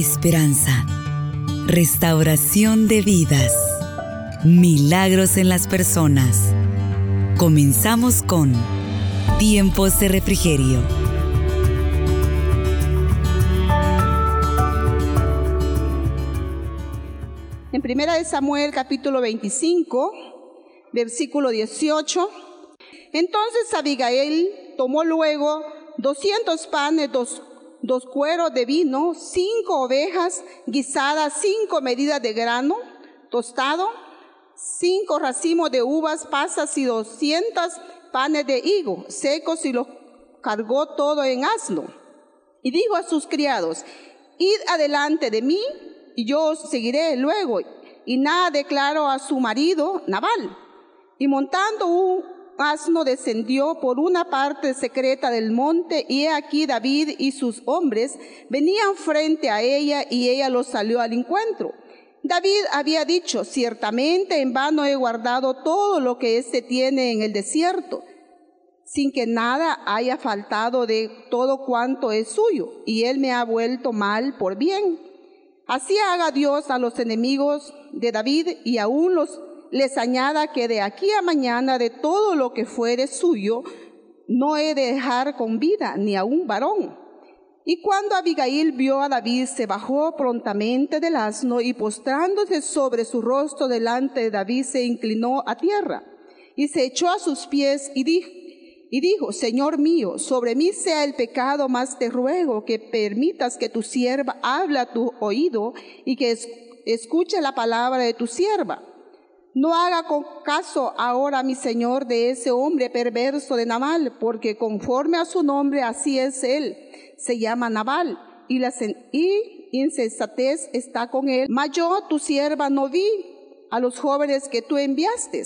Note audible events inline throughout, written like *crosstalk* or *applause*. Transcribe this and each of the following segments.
esperanza, restauración de vidas, milagros en las personas. Comenzamos con Tiempos de Refrigerio. En primera de Samuel capítulo 25, versículo 18. Entonces Abigail tomó luego 200 panes, dos, dos cueros de vino, cinco ovejas guisadas, cinco medidas de grano tostado, cinco racimos de uvas pasas y doscientas panes de higo secos y los cargó todo en asno. Y dijo a sus criados, id adelante de mí y yo os seguiré luego. Y nada declaró a su marido, Nabal. Y montando un asno descendió por una parte secreta del monte y he aquí David y sus hombres venían frente a ella y ella los salió al encuentro. David había dicho, ciertamente en vano he guardado todo lo que éste tiene en el desierto, sin que nada haya faltado de todo cuanto es suyo, y él me ha vuelto mal por bien. Así haga Dios a los enemigos de David y aún los les añada que de aquí a mañana de todo lo que fuere suyo, no he de dejar con vida ni a un varón. Y cuando Abigail vio a David, se bajó prontamente del asno y postrándose sobre su rostro delante de David, se inclinó a tierra y se echó a sus pies y dijo, y dijo, Señor mío, sobre mí sea el pecado, más te ruego que permitas que tu sierva hable a tu oído y que escuche la palabra de tu sierva. No haga caso ahora, mi Señor, de ese hombre perverso de Nabal, porque conforme a su nombre así es él. Se llama Nabal y la insensatez está con él. Mas yo, tu sierva, no vi a los jóvenes que tú enviaste.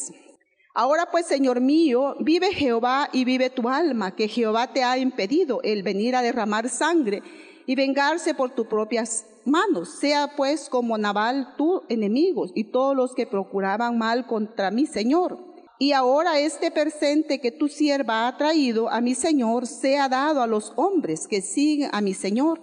Ahora pues, Señor mío, vive Jehová y vive tu alma, que Jehová te ha impedido el venir a derramar sangre y vengarse por tus propias manos. Sea pues como Nabal tu enemigo y todos los que procuraban mal contra mi Señor. Y ahora este presente que tu sierva ha traído a mi Señor sea dado a los hombres que siguen a mi Señor.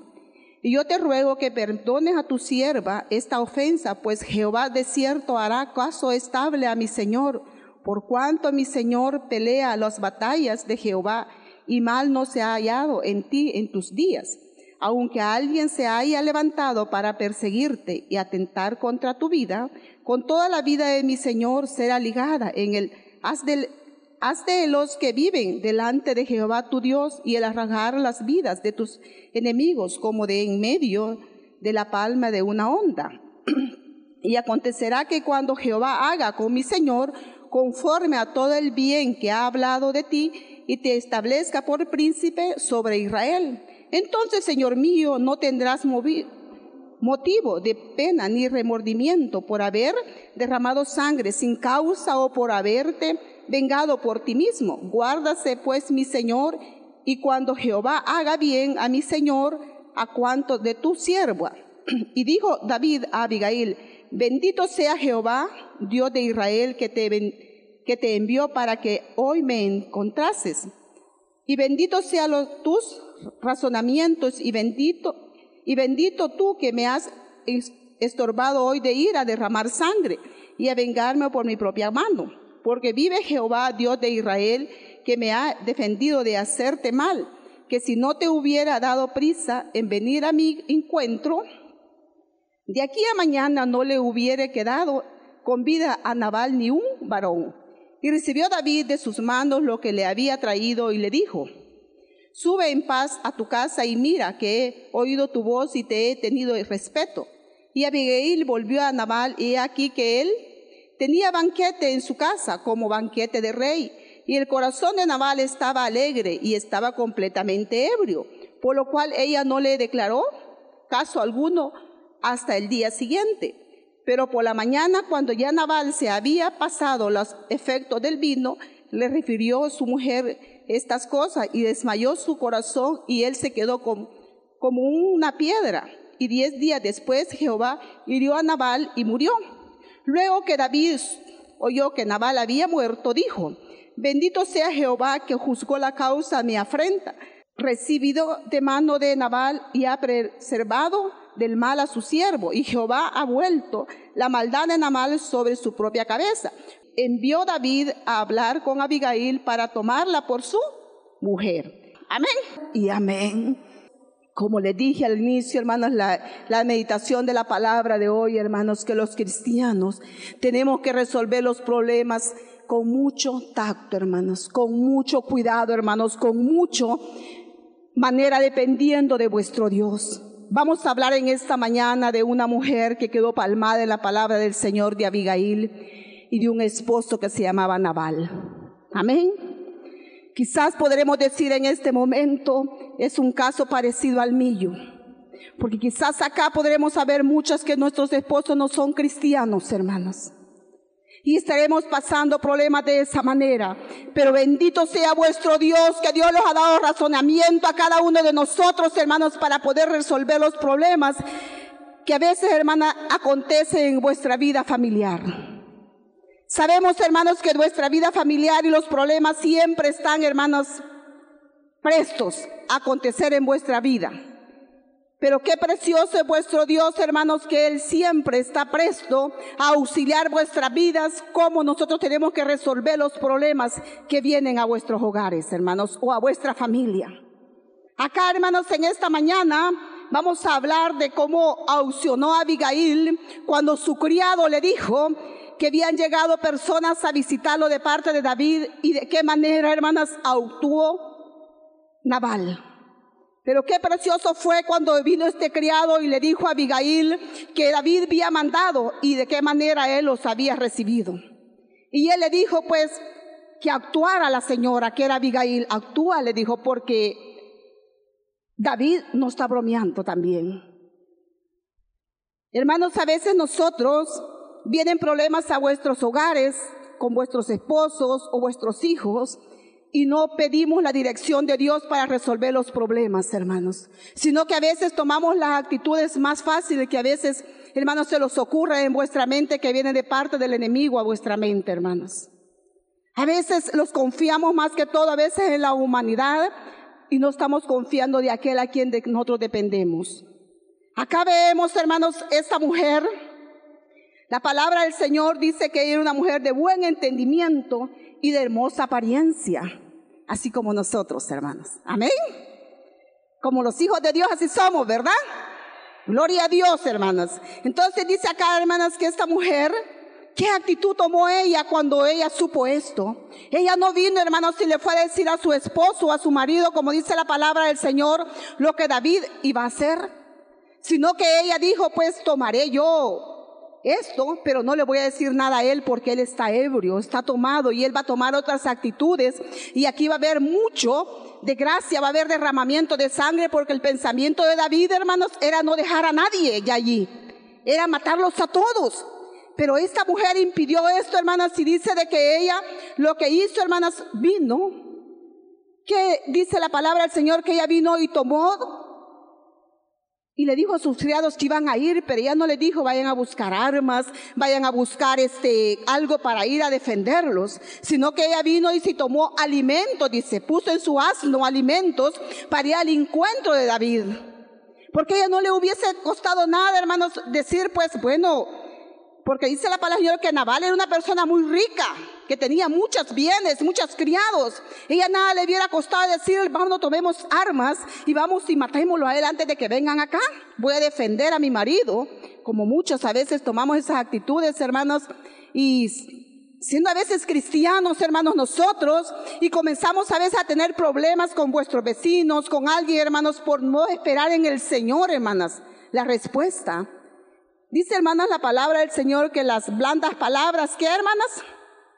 Y yo te ruego que perdones a tu sierva esta ofensa, pues Jehová de cierto hará caso estable a mi Señor por cuanto mi Señor pelea las batallas de Jehová y mal no se ha hallado en ti en tus días. Aunque alguien se haya levantado para perseguirte y atentar contra tu vida, con toda la vida de mi Señor será ligada en el haz de, los que viven delante de Jehová tu Dios y el arrancar las vidas de tus enemigos como de en medio de la palma de una onda. *clears throat* y acontecerá que cuando Jehová haga con mi Señor conforme a todo el bien que ha hablado de ti y te establezca por príncipe sobre Israel. Entonces, Señor mío, no tendrás motivo de pena ni remordimiento por haber derramado sangre sin causa o por haberte vengado por ti mismo. Guárdase pues mi Señor, y cuando Jehová haga bien a mi Señor, a cuanto de tu sierva. *clears throat* Y dijo David a Abigail, Bendito sea Jehová, Dios de Israel, que te, que te envió para que hoy me encontrases. Y bendito sean los, tus razonamientos y bendito, y bendito tú que me has estorbado hoy de ir a derramar sangre y a vengarme por mi propia mano. Porque vive Jehová, Dios de Israel, que me ha defendido de hacerte mal, que si no te hubiera dado prisa en venir a mi encuentro, de aquí a mañana no le hubiera quedado con vida a Nabal ni un varón. Y recibió David de sus manos lo que le había traído y le dijo, sube en paz a tu casa y mira que he oído tu voz y te he tenido respeto. Y Abigail volvió a Nabal y aquí que él tenía banquete en su casa como banquete de rey. Y el corazón de Nabal estaba alegre y estaba completamente ebrio, por lo cual ella no le declaró caso alguno hasta el día siguiente. Pero por la mañana, cuando ya Nabal se había pasado los efectos del vino, le refirió su mujer estas cosas y desmayó su corazón y él se quedó como, como una piedra. Y diez días después Jehová hirió a Nabal y murió. Luego que David oyó que Nabal había muerto, dijo, bendito sea Jehová que juzgó la causa mi afrenta recibido de mano de Nabal y ha preservado del mal a su siervo. Y Jehová ha vuelto la maldad de Nabal sobre su propia cabeza. Envió David a hablar con Abigail para tomarla por su mujer. Amén. Y amén. Como le dije al inicio, hermanos, la, la, meditación de la palabra de hoy, hermanos, que los cristianos tenemos que resolver los problemas con mucho tacto, hermanos, con mucho cuidado, hermanos, con mucho manera dependiendo de vuestro Dios. Vamos a hablar en esta mañana de una mujer que quedó palmada en la palabra del Señor de Abigail y de un esposo que se llamaba Nabal. Amén. Quizás podremos decir en este momento es un caso parecido al mío. Porque quizás acá podremos saber muchas que nuestros esposos no son cristianos, hermanos y estaremos pasando problemas de esa manera. Pero bendito sea vuestro Dios, que Dios nos ha dado razonamiento a cada uno de nosotros, hermanos, para poder resolver los problemas que a veces, hermana, acontecen en vuestra vida familiar. Sabemos, hermanos, que nuestra vida familiar y los problemas siempre están, hermanos, prestos a acontecer en vuestra vida. Pero qué precioso es vuestro Dios, hermanos, que Él siempre está presto a auxiliar vuestras vidas, como nosotros tenemos que resolver los problemas que vienen a vuestros hogares, hermanos, o a vuestra familia. Acá, hermanos, en esta mañana vamos a hablar de cómo aucionó a Abigail cuando su criado le dijo que habían llegado personas a visitarlo de parte de David y de qué manera, hermanas, actuó Nabal. Pero qué precioso fue cuando vino este criado y le dijo a Abigail que David había mandado y de qué manera él los había recibido. Y él le dijo pues que actuara la señora, que era Abigail, actúa, le dijo, porque David no está bromeando también. Hermanos, a veces nosotros vienen problemas a vuestros hogares con vuestros esposos o vuestros hijos y no pedimos la dirección de Dios para resolver los problemas, hermanos, sino que a veces tomamos las actitudes más fáciles que a veces, hermanos, se los ocurre en vuestra mente que viene de parte del enemigo a vuestra mente, hermanos. A veces los confiamos más que todo, a veces en la humanidad y no estamos confiando de aquel a quien de nosotros dependemos. Acá vemos, hermanos, esta mujer. La palabra del Señor dice que era una mujer de buen entendimiento y de hermosa apariencia, así como nosotros, hermanos. Amén. Como los hijos de Dios, así somos, ¿verdad? Gloria a Dios, hermanos. Entonces dice acá, hermanas, que esta mujer, ¿qué actitud tomó ella cuando ella supo esto? Ella no vino, hermanos, y le fue a decir a su esposo a su marido, como dice la palabra del Señor, lo que David iba a hacer, sino que ella dijo, pues tomaré yo esto, pero no le voy a decir nada a él porque él está ebrio, está tomado y él va a tomar otras actitudes y aquí va a haber mucho de gracia, va a haber derramamiento de sangre porque el pensamiento de David, hermanos, era no dejar a nadie ya allí, era matarlos a todos. Pero esta mujer impidió esto, hermanas, y dice de que ella lo que hizo, hermanas, vino, que dice la palabra del Señor que ella vino y tomó y le dijo a sus criados que iban a ir, pero ella no le dijo vayan a buscar armas, vayan a buscar este algo para ir a defenderlos, sino que ella vino y se tomó alimentos, dice, puso en su asno alimentos para ir al encuentro de David. Porque ella no le hubiese costado nada, hermanos, decir pues, bueno, porque dice la palabra Señor que Naval era una persona muy rica, que tenía muchos bienes, muchos criados. Ella nada le hubiera costado decir, vamos, tomemos armas y vamos y matémoslo a él antes de que vengan acá. Voy a defender a mi marido, como muchos a veces tomamos esas actitudes, hermanos, y siendo a veces cristianos, hermanos, nosotros, y comenzamos a veces a tener problemas con vuestros vecinos, con alguien, hermanos, por no esperar en el Señor, hermanas, la respuesta. Dice, hermanas, la palabra del Señor que las blandas palabras, ¿qué, hermanas?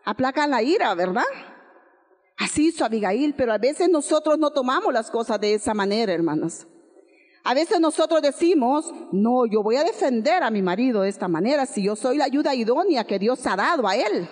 Aplacan la ira, ¿verdad? Así hizo Abigail, pero a veces nosotros no tomamos las cosas de esa manera, hermanas. A veces nosotros decimos, no, yo voy a defender a mi marido de esta manera si yo soy la ayuda idónea que Dios ha dado a él.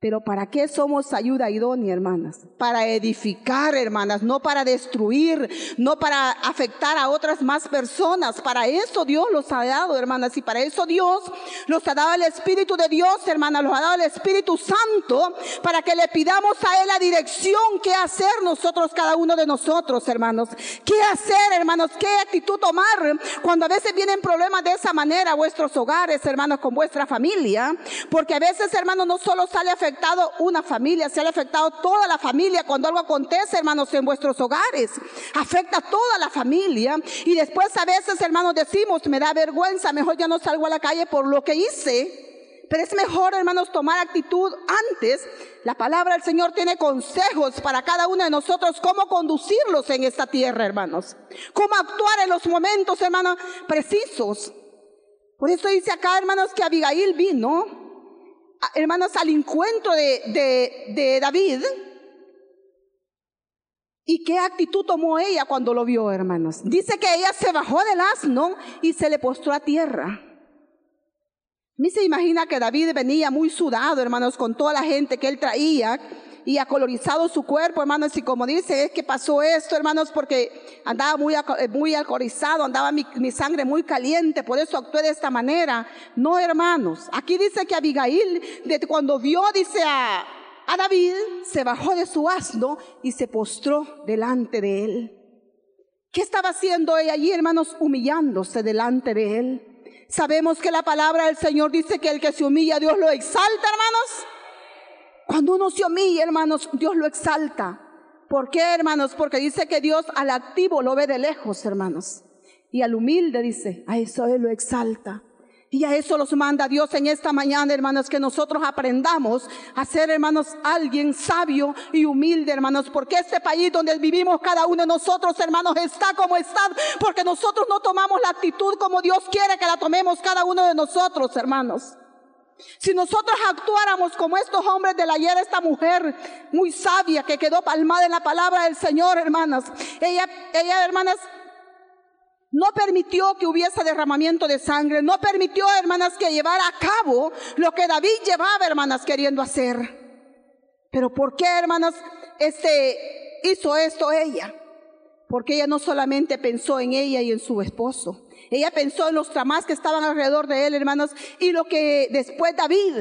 Pero ¿para qué somos ayuda idónea, hermanas? Para edificar, hermanas, no para destruir, no para afectar a otras más personas. Para eso Dios los ha dado, hermanas, y para eso Dios los ha dado el Espíritu de Dios, hermanas, los ha dado el Espíritu Santo, para que le pidamos a Él la dirección, qué hacer nosotros, cada uno de nosotros, hermanos. ¿Qué hacer, hermanos? ¿Qué actitud tomar cuando a veces vienen problemas de esa manera a vuestros hogares, hermanos, con vuestra familia? Porque a veces, hermanos, no solo sale afectado, afectado una familia, se ha afectado toda la familia cuando algo acontece, hermanos, en vuestros hogares. Afecta a toda la familia. Y después a veces, hermanos, decimos, me da vergüenza, mejor ya no salgo a la calle por lo que hice. Pero es mejor, hermanos, tomar actitud antes. La palabra del Señor tiene consejos para cada uno de nosotros, cómo conducirlos en esta tierra, hermanos. Cómo actuar en los momentos, hermanos, precisos. Por eso dice acá, hermanos, que Abigail vino hermanos, al encuentro de, de, David. ¿Y qué actitud tomó ella cuando lo vio, hermanos? Dice que ella se bajó del asno y se le postró a tierra. A mí se imagina que David venía muy sudado, hermanos, con toda la gente que él traía y colorizado su cuerpo, hermanos, y como dice, es que pasó esto, hermanos, porque andaba muy, eh, muy alcoholizado, andaba mi, mi, sangre muy caliente, por eso actué de esta manera. No, hermanos, aquí dice que Abigail, de cuando vio, dice a, a David, se bajó de su asno y se postró delante de él. ¿Qué estaba haciendo ella allí, hermanos? Humillándose delante de él. Sabemos que la palabra del Señor dice que el que se humilla, Dios lo exalta, hermanos. Cuando uno se humilla, hermanos, Dios lo exalta. ¿Por qué, hermanos? Porque dice que Dios al activo lo ve de lejos, hermanos. Y al humilde dice, a eso Él lo exalta. Y a eso los manda Dios en esta mañana, hermanos, que nosotros aprendamos a ser, hermanos, alguien sabio y humilde, hermanos, porque este país donde vivimos cada uno de nosotros, hermanos, está como está, porque nosotros no tomamos la actitud como Dios quiere que la tomemos cada uno de nosotros, hermanos. Si nosotros actuáramos como estos hombres de la ayer, esta mujer muy sabia que quedó palmada en la palabra del Señor, hermanas, ella, ella, hermanas, no permitió que hubiese derramamiento de sangre, no permitió, hermanas, que llevara a cabo lo que David llevaba, hermanas, queriendo hacer. Pero ¿por qué, hermanas, este, hizo esto ella? Porque ella no solamente pensó en ella y en su esposo, ella pensó en los tramás que estaban alrededor de él, hermanos, y lo que después David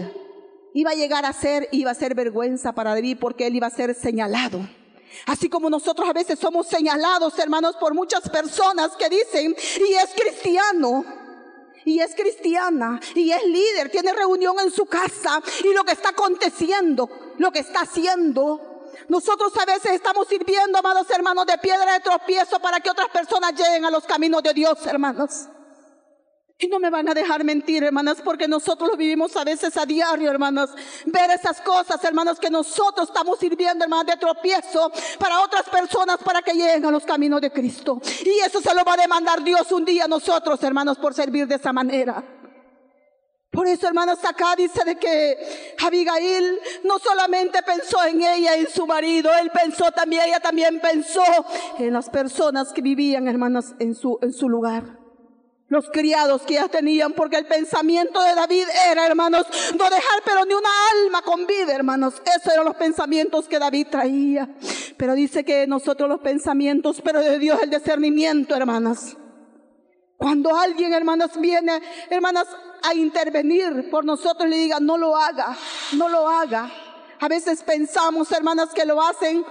iba a llegar a ser, iba a ser vergüenza para David porque él iba a ser señalado. Así como nosotros a veces somos señalados, hermanos, por muchas personas que dicen, y es cristiano, y es cristiana, y es líder, tiene reunión en su casa, y lo que está aconteciendo, lo que está haciendo, nosotros a veces estamos sirviendo, amados hermanos, de piedra de tropiezo para que otras personas lleguen a los caminos de Dios, hermanos. Y no me van a dejar mentir, hermanas, porque nosotros lo vivimos a veces a diario, hermanas. Ver esas cosas, hermanos, que nosotros estamos sirviendo, hermanas, de tropiezo para otras personas para que lleguen a los caminos de Cristo. Y eso se lo va a demandar Dios un día a nosotros, hermanos, por servir de esa manera. Por eso, hermanos, acá dice de que Abigail no solamente pensó en ella y en su marido, él pensó también, ella también pensó en las personas que vivían, hermanas, en su, en su lugar. Los criados que ya tenían, porque el pensamiento de David era, hermanos, no dejar pero ni una alma con vida, hermanos. Esos eran los pensamientos que David traía. Pero dice que nosotros los pensamientos, pero de Dios el discernimiento, hermanas. Cuando alguien, hermanas, viene, hermanas, a intervenir por nosotros, le diga, no lo haga, no lo haga. A veces pensamos, hermanas, que lo hacen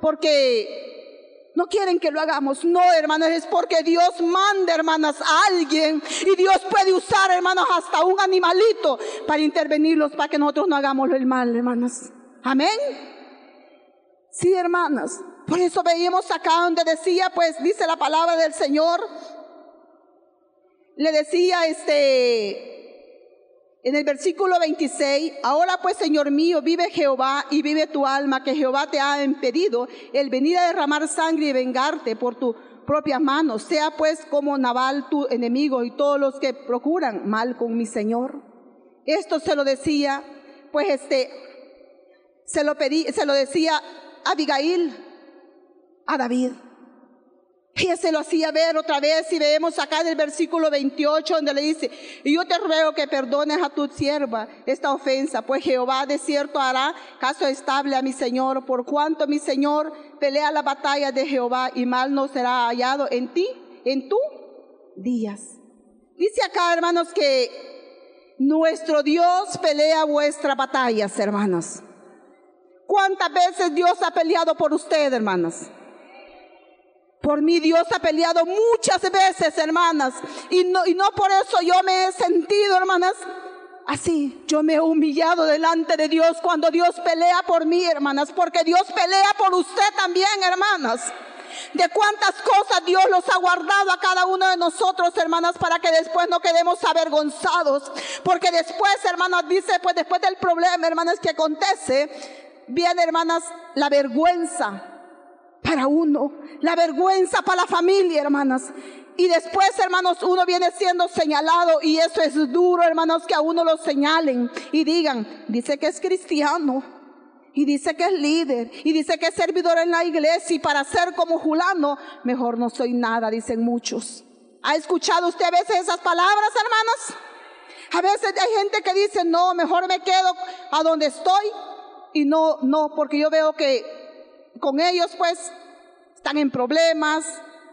porque no quieren que lo hagamos. No, hermanas, es porque Dios manda, hermanas, a alguien. Y Dios puede usar, hermanos, hasta un animalito para intervenirlos, para que nosotros no hagamos el mal, hermanas. Amén. Sí, hermanas. Por eso veíamos acá donde decía, pues dice la palabra del Señor, le decía este en el versículo 26, ahora pues Señor mío, vive Jehová y vive tu alma, que Jehová te ha impedido el venir a derramar sangre y vengarte por tu propia mano. Sea pues como Naval tu enemigo y todos los que procuran mal con mi Señor. Esto se lo decía, pues este, se lo pedí, se lo decía Abigail a David. Ella se lo hacía ver otra vez y vemos acá en el versículo 28 donde le dice, y yo te ruego que perdones a tu sierva esta ofensa, pues Jehová de cierto hará caso estable a mi Señor, por cuanto mi Señor pelea la batalla de Jehová y mal no será hallado en ti, en tu días. Dice acá, hermanos, que nuestro Dios pelea vuestras batallas, hermanos. ¿Cuántas veces Dios ha peleado por usted, hermanos? Por mí Dios ha peleado muchas veces, hermanas. Y no, y no por eso yo me he sentido, hermanas, así. Yo me he humillado delante de Dios cuando Dios pelea por mí, hermanas. Porque Dios pelea por usted también, hermanas. De cuántas cosas Dios los ha guardado a cada uno de nosotros, hermanas, para que después no quedemos avergonzados. Porque después, hermanas, dice, pues después del problema, hermanas, que acontece, viene, hermanas, la vergüenza para uno, la vergüenza para la familia, hermanas. Y después, hermanos, uno viene siendo señalado y eso es duro, hermanos, que a uno lo señalen y digan, dice que es cristiano y dice que es líder y dice que es servidor en la iglesia y para ser como Julano, mejor no soy nada, dicen muchos. ¿Ha escuchado usted a veces esas palabras, hermanas? A veces hay gente que dice, no, mejor me quedo a donde estoy y no, no, porque yo veo que con ellos pues están en problemas,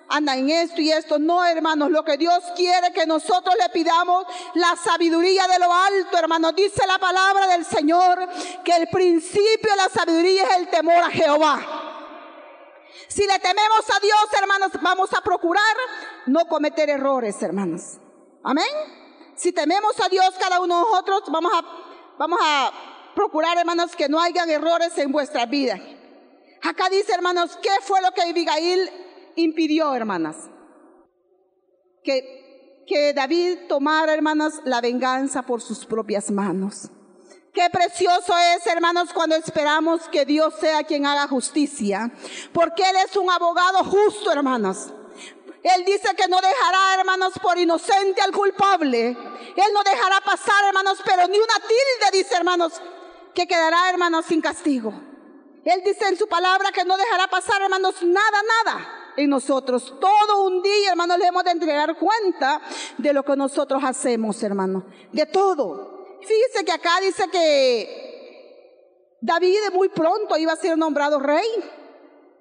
andan en esto y esto. No, hermanos, lo que Dios quiere que nosotros le pidamos la sabiduría de lo alto, hermanos. Dice la palabra del Señor que el principio de la sabiduría es el temor a Jehová. Si le tememos a Dios, hermanos, vamos a procurar no cometer errores, hermanos. Amén. Si tememos a Dios, cada uno de nosotros, vamos a, vamos a procurar, hermanos, que no hayan errores en vuestra vida. Acá dice, hermanos, ¿qué fue lo que Abigail impidió, hermanas? Que, que David tomara, hermanas, la venganza por sus propias manos. Qué precioso es, hermanos, cuando esperamos que Dios sea quien haga justicia. Porque Él es un abogado justo, hermanos. Él dice que no dejará, hermanos, por inocente al culpable. Él no dejará pasar, hermanos, pero ni una tilde, dice, hermanos, que quedará, hermanos, sin castigo. Él dice en su palabra que no dejará pasar, hermanos, nada, nada en nosotros. Todo un día, hermanos, le hemos de entregar cuenta de lo que nosotros hacemos, hermanos. De todo. Fíjese que acá dice que David muy pronto iba a ser nombrado rey.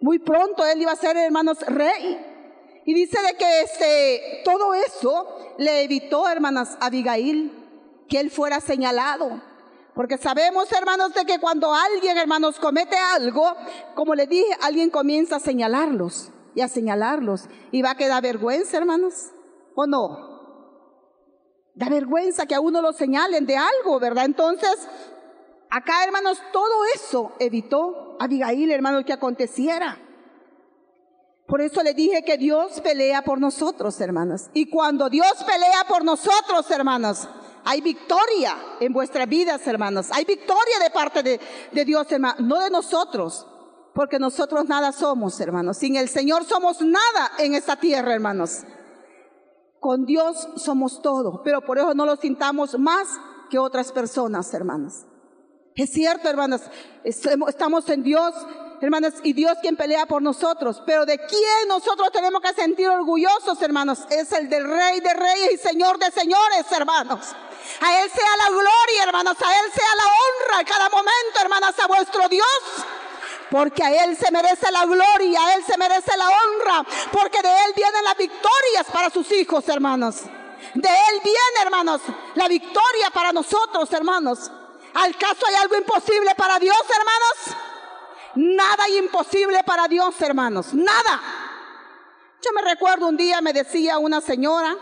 Muy pronto él iba a ser, hermanos, rey. Y dice de que este, todo eso le evitó, hermanas, Abigail, que él fuera señalado porque sabemos, hermanos, de que cuando alguien, hermanos, comete algo, como le dije, alguien comienza a señalarlos y a señalarlos. Y va a quedar vergüenza, hermanos, ¿o no? Da vergüenza que a uno lo señalen de algo, ¿verdad? Entonces, acá, hermanos, todo eso evitó a Abigail, hermanos, que aconteciera. Por eso le dije que Dios pelea por nosotros, hermanos. Y cuando Dios pelea por nosotros, hermanos, hay victoria en vuestras vidas, hermanos. Hay victoria de parte de, Dios, hermanos, no de nosotros. Porque nosotros nada somos, hermanos. Sin el Señor somos nada en esta tierra, hermanos. Con Dios somos todo, pero por eso no lo sintamos más que otras personas, hermanos. Es cierto, hermanas, estamos en Dios, hermanas, y Dios quien pelea por nosotros. Pero de quién nosotros tenemos que sentir orgullosos, hermanos, es el del Rey de Reyes y Señor de Señores, hermanos. A Él sea la gloria, hermanos. A Él sea la honra en cada momento, hermanas, a vuestro Dios. Porque a Él se merece la gloria, a Él se merece la honra. Porque de Él vienen las victorias para sus hijos, hermanos. De Él viene, hermanos, la victoria para nosotros, hermanos. ¿Al caso hay algo imposible para Dios, hermanos? Nada imposible para Dios, hermanos. Nada. Yo me recuerdo un día me decía una señora,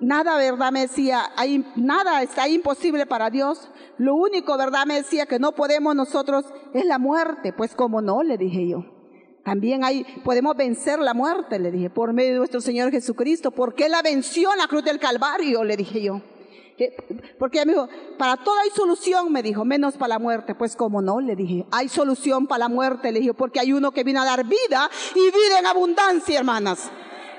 Nada, ¿verdad? Me decía, nada está imposible para Dios. Lo único, ¿verdad? Me decía que no podemos nosotros es la muerte. Pues como no, le dije yo. También hay, podemos vencer la muerte, le dije, por medio de nuestro Señor Jesucristo. ¿Por qué la venció en la cruz del Calvario? Le dije yo. Porque ella me dijo, para todo hay solución, me dijo, menos para la muerte. Pues como no, le dije, hay solución para la muerte, le dije, porque hay uno que viene a dar vida y vida en abundancia, hermanas.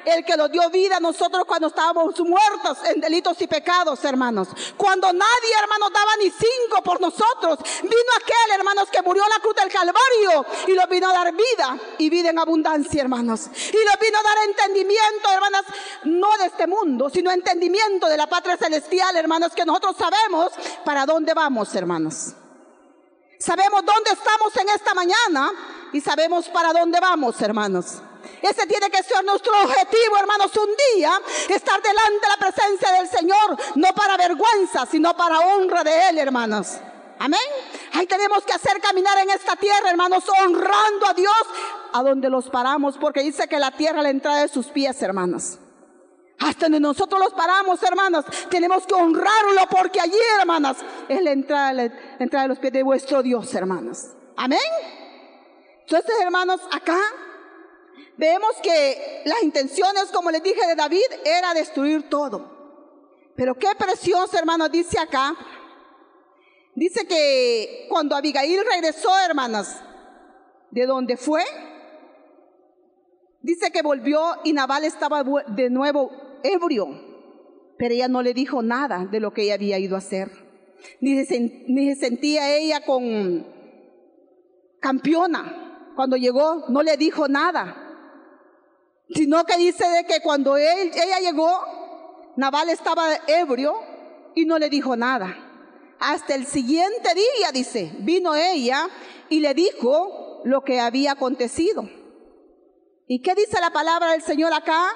El que nos dio vida a nosotros cuando estábamos muertos en delitos y pecados, hermanos. Cuando nadie, hermanos, daba ni cinco por nosotros. Vino aquel, hermanos, que murió en la cruz del Calvario y lo vino a dar vida y vida en abundancia, hermanos. Y lo vino a dar entendimiento, hermanas, no de este mundo, sino entendimiento de la patria celestial, hermanos, que nosotros sabemos para dónde vamos, hermanos. Sabemos dónde estamos en esta mañana y sabemos para dónde vamos, hermanos. Ese tiene que ser nuestro objetivo, hermanos, un día estar delante de la presencia del Señor, no para vergüenza, sino para honra de Él, hermanos. Amén. Ahí tenemos que hacer caminar en esta tierra, hermanos, honrando a Dios a donde los paramos, porque dice que la tierra la entrada de sus pies, hermanos. Hasta donde nosotros los paramos, hermanos, tenemos que honrarlo porque allí, hermanas, es la entrada, la entrada de los pies de vuestro Dios, hermanos. Amén. Entonces, hermanos, acá vemos que las intenciones, como les dije de David, era destruir todo. Pero qué precioso, hermanos, dice acá. Dice que cuando Abigail regresó, hermanas, de donde fue, dice que volvió y Nabal estaba de nuevo ebrio, pero ella no le dijo nada de lo que ella había ido a hacer. Ni se, ni se sentía ella con campeona. Cuando llegó, no le dijo nada sino que dice de que cuando él, ella llegó, Naval estaba ebrio y no le dijo nada. Hasta el siguiente día, dice, vino ella y le dijo lo que había acontecido. ¿Y qué dice la palabra del Señor acá?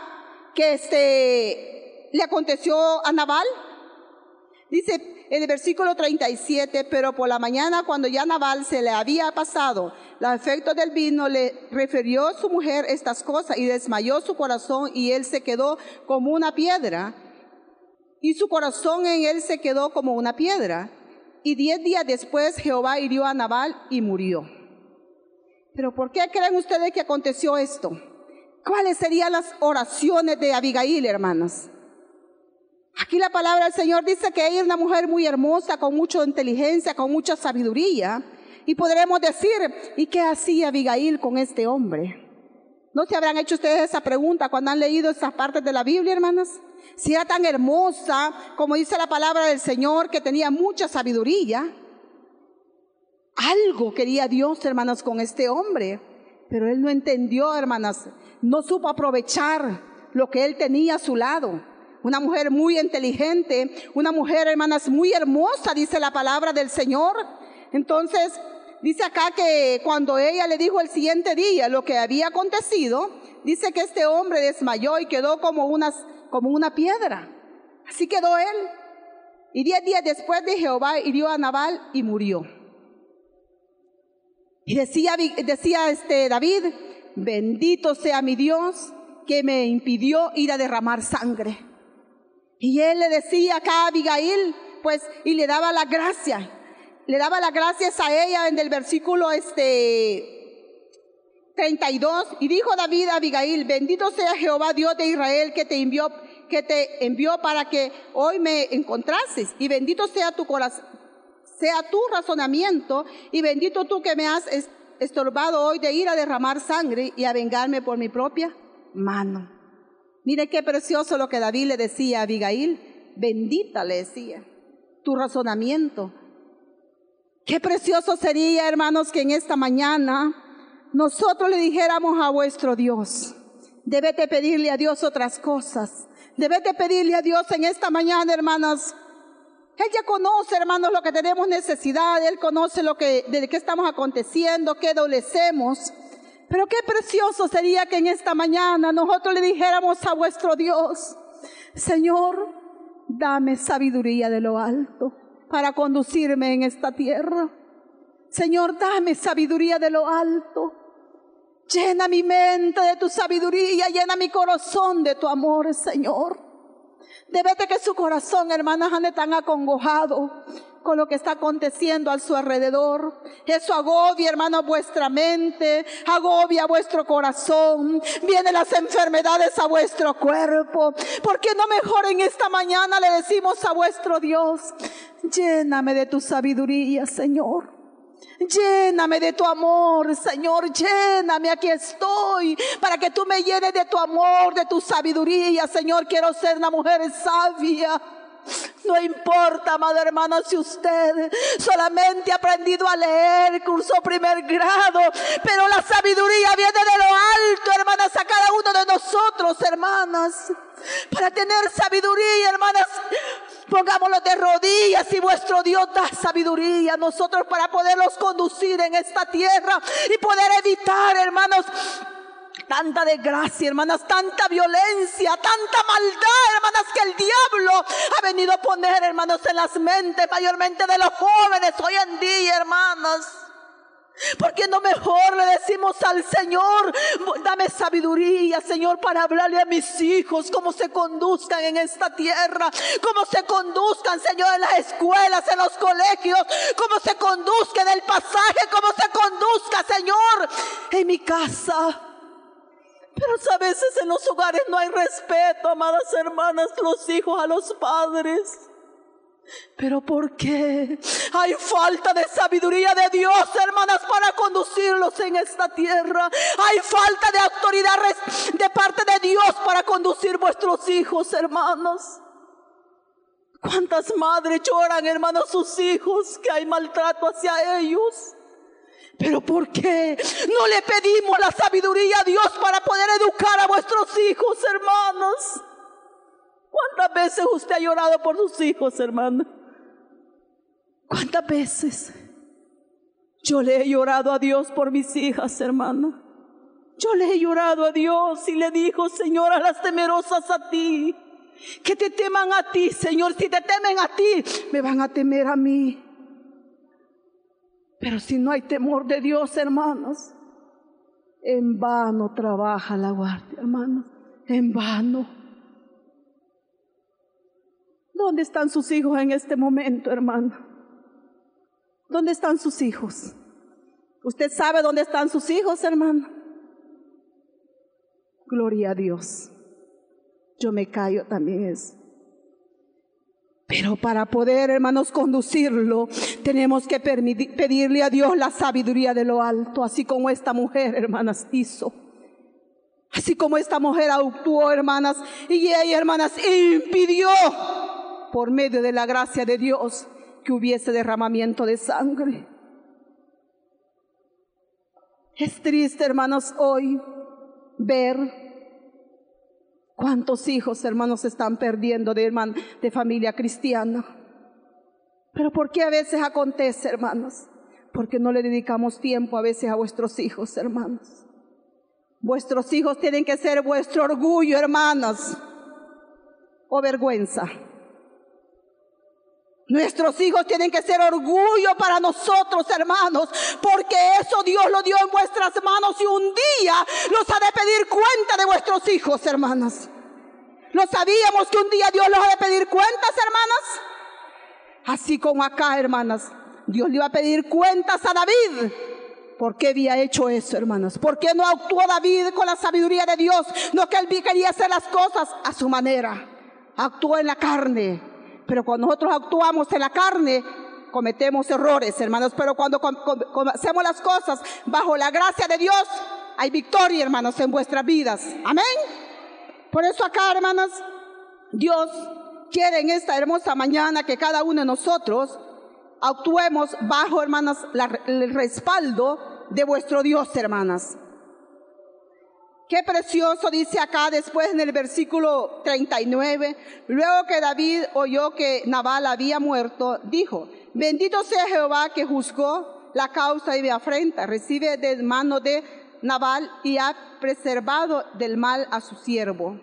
Que este, le aconteció a Naval. Dice, en el versículo 37, pero por la mañana cuando ya Naval se le había pasado los efectos del vino, le refirió a su mujer estas cosas y desmayó su corazón y él se quedó como una piedra. Y su corazón en él se quedó como una piedra. Y diez días después Jehová hirió a Naval y murió. Pero ¿por qué creen ustedes que aconteció esto? ¿Cuáles serían las oraciones de Abigail, hermanas? Aquí la palabra del Señor dice que ella es una mujer muy hermosa, con mucha inteligencia, con mucha sabiduría. Y podremos decir, ¿y qué hacía Abigail con este hombre? ¿No se habrán hecho ustedes esa pregunta cuando han leído esas partes de la Biblia, hermanas? Si era tan hermosa, como dice la palabra del Señor, que tenía mucha sabiduría. Algo quería Dios, hermanas, con este hombre. Pero él no entendió, hermanas, no supo aprovechar lo que él tenía a su lado una mujer muy inteligente, una mujer, hermanas, muy hermosa, dice la palabra del Señor. Entonces, dice acá que cuando ella le dijo el siguiente día lo que había acontecido, dice que este hombre desmayó y quedó como, unas, como una piedra. Así quedó él. Y diez días después de Jehová hirió a Nabal y murió. Y decía, decía este David, bendito sea mi Dios que me impidió ir a derramar sangre. Y él le decía acá a Abigail, pues, y le daba la gracia. Le daba las gracias a ella en el versículo este 32. Y dijo David a Abigail, bendito sea Jehová Dios de Israel que te envió, que te envió para que hoy me encontrases. Y bendito sea tu corazón, sea tu razonamiento. Y bendito tú que me has estorbado hoy de ir a derramar sangre y a vengarme por mi propia mano. Mire qué precioso lo que David le decía a Abigail. Bendita le decía tu razonamiento. Qué precioso sería, hermanos, que en esta mañana nosotros le dijéramos a vuestro Dios, debete pedirle a Dios otras cosas. Debete pedirle a Dios en esta mañana, hermanas. Él ya conoce, hermanos, lo que tenemos necesidad. Él conoce lo que, de qué estamos aconteciendo, qué adolecemos. Pero qué precioso sería que en esta mañana nosotros le dijéramos a vuestro Dios, Señor, dame sabiduría de lo alto para conducirme en esta tierra. Señor, dame sabiduría de lo alto. Llena mi mente de tu sabiduría, llena mi corazón de tu amor, Señor. Debete que su corazón, hermanas, ande tan acongojado con lo que está aconteciendo a su alrededor. Eso agobia, hermano, vuestra mente, agobia vuestro corazón, vienen las enfermedades a vuestro cuerpo. ¿Por qué no mejor en esta mañana le decimos a vuestro Dios, lléname de tu sabiduría, Señor? Lléname de tu amor, Señor, lléname, aquí estoy, para que tú me llenes de tu amor, de tu sabiduría, Señor. Quiero ser una mujer sabia. No importa, amada hermana, si usted solamente ha aprendido a leer, curso primer grado, pero la sabiduría viene de lo alto, hermanas, a cada uno de nosotros, hermanas. Para tener sabiduría, hermanas, pongámoslo de rodillas y vuestro Dios da sabiduría a nosotros para poderlos conducir en esta tierra y poder evitar, hermanos, tanta desgracia, hermanas, tanta violencia, tanta maldad, hermanas, que el diablo ha venido a poner, hermanos, en las mentes mayormente de los jóvenes hoy en día, hermanas. Porque no mejor le decimos al Señor, dame sabiduría, Señor, para hablarle a mis hijos cómo se conduzcan en esta tierra, cómo se conduzcan, Señor, en las escuelas, en los colegios, cómo se conduzcan en el pasaje, cómo se conduzca, Señor, en mi casa. Pero a veces en los hogares no hay respeto, amadas hermanas, los hijos a los padres. Pero ¿por qué? Hay falta de sabiduría de Dios, hermanas, para conducirlos en esta tierra. Hay falta de autoridad de parte de Dios para conducir vuestros hijos, hermanos. ¿Cuántas madres lloran, hermanos, sus hijos, que hay maltrato hacia ellos? Pero ¿por qué no le pedimos la sabiduría a Dios para poder educar a vuestros hijos, hermanos? ¿Cuántas veces usted ha llorado por sus hijos, hermano? ¿Cuántas veces? Yo le he llorado a Dios por mis hijas, hermano. Yo le he llorado a Dios y le dijo, Señor, a las temerosas a ti, que te teman a ti, Señor. Si te temen a ti, me van a temer a mí. Pero si no hay temor de Dios, hermanos, en vano trabaja la guardia, hermanos, en vano. ¿Dónde están sus hijos en este momento, hermano? ¿Dónde están sus hijos? ¿Usted sabe dónde están sus hijos, hermano? Gloria a Dios. Yo me callo también eso. Pero para poder, hermanos, conducirlo, tenemos que pedirle a Dios la sabiduría de lo alto, así como esta mujer, hermanas, hizo. Así como esta mujer actuó, hermanas, y ella, hermanas, impidió por medio de la gracia de Dios que hubiese derramamiento de sangre. Es triste, hermanos, hoy ver ¿Cuántos hijos, hermanos, están perdiendo de, de familia cristiana? Pero ¿por qué a veces acontece, hermanos? Porque no le dedicamos tiempo a veces a vuestros hijos, hermanos. Vuestros hijos tienen que ser vuestro orgullo, hermanos, o vergüenza. Nuestros hijos tienen que ser orgullo para nosotros, hermanos, porque eso Dios lo dio en vuestras manos y un día los ha de pedir cuenta de vuestros hijos, hermanas. ¿Lo sabíamos que un día Dios los ha de pedir cuentas, hermanas? Así como acá, hermanas, Dios le iba a pedir cuentas a David. ¿Por qué había hecho eso, hermanas? ¿Por qué no actuó David con la sabiduría de Dios? No que él quería hacer las cosas a su manera. Actuó en la carne pero cuando nosotros actuamos en la carne, cometemos errores, hermanos. Pero cuando hacemos las cosas bajo la gracia de Dios, hay victoria, hermanos, en vuestras vidas. Amén. Por eso acá, hermanas, Dios quiere en esta hermosa mañana que cada uno de nosotros actuemos bajo, hermanas, el respaldo de vuestro Dios, hermanas. Qué precioso dice acá después en el versículo 39. Luego que David oyó que Nabal había muerto, dijo, bendito sea Jehová que juzgó la causa y me afrenta. Recibe de mano de Nabal y ha preservado del mal a su siervo.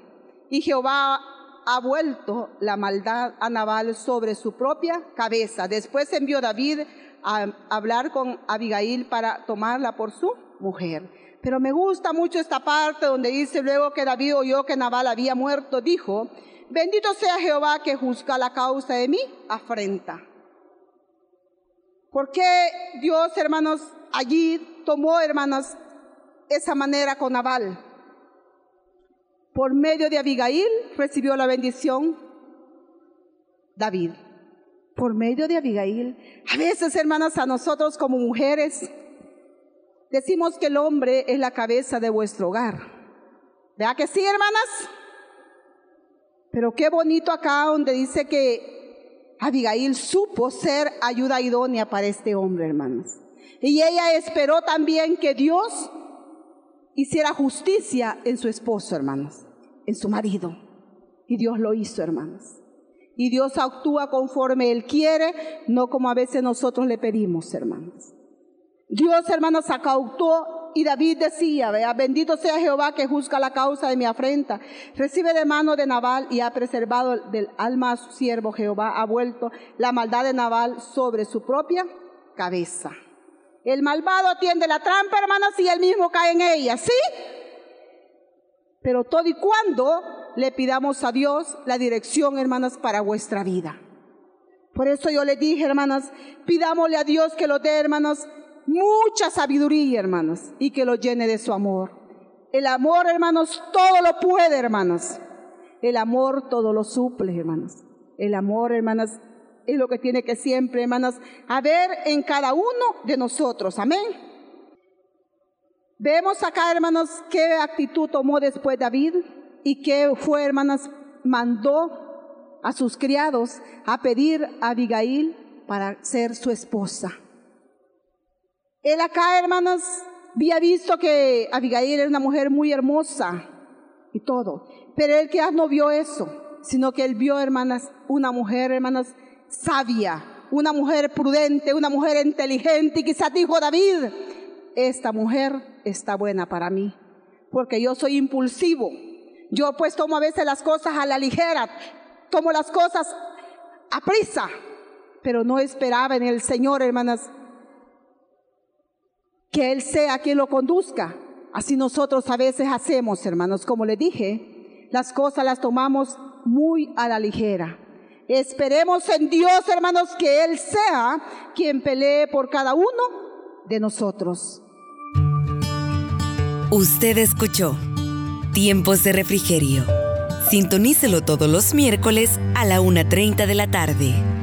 Y Jehová ha vuelto la maldad a Nabal sobre su propia cabeza. Después envió David a hablar con Abigail para tomarla por su mujer. Pero me gusta mucho esta parte donde dice luego que David oyó que Nabal había muerto, dijo, bendito sea Jehová que juzga la causa de mi afrenta. ¿Por qué Dios, hermanos, allí tomó, hermanos, esa manera con Nabal? Por medio de Abigail recibió la bendición David. por medio de Abigail. A veces, hermanas, a nosotros como mujeres, decimos que el hombre es la cabeza de vuestro hogar. ¿Vea que sí, hermanas? Pero qué bonito acá donde dice que Abigail supo ser ayuda idónea para este hombre, hermanas. Y ella esperó también que Dios hiciera justicia en su esposo, hermanos, en su marido. Y Dios lo hizo, hermanos. Y Dios actúa conforme Él quiere, no como a veces nosotros le pedimos, hermanos. Dios, hermanos, actuó y David decía, vea, bendito sea Jehová que juzga la causa de mi afrenta. Recibe de mano de Nabal y ha preservado del alma a su siervo Jehová. Ha vuelto la maldad de Nabal sobre su propia cabeza. El malvado atiende la trampa, hermanas, y él mismo cae en ella, ¿sí? Pero todo y cuando le pidamos a Dios la dirección, hermanas, para vuestra vida. Por eso yo le dije, hermanas, pidámosle a Dios que lo dé, hermanas, mucha sabiduría, hermanas, y que lo llene de su amor. El amor, hermanos, todo lo puede, hermanas. El amor todo lo suple, hermanas. El amor, hermanas, es lo que tiene que siempre, hermanas, haber en cada uno de nosotros. Amén. Vemos acá, hermanos, qué actitud tomó después David y qué fue, hermanas, mandó a sus criados a pedir a Abigail para ser su esposa. Él acá, hermanas, había visto que Abigail era una mujer muy hermosa y todo, pero él quizás no vio eso, sino que él vio, hermanas, una mujer, hermanas, sabia, una mujer prudente, una mujer inteligente y quizás dijo David, esta mujer está buena para mí, porque yo soy impulsivo. Yo pues tomo a veces las cosas a la ligera, tomo las cosas a prisa, pero no esperaba en el Señor, hermanas, que Él sea quien lo conduzca. Así nosotros a veces hacemos, hermanos, como le dije, las cosas las tomamos muy a la ligera. Esperemos en Dios, hermanos, que Él sea quien pelee por cada uno de nosotros. Usted escuchó Tiempos de Refrigerio. Sintonícelo todos los miércoles a la 1.30 de la tarde.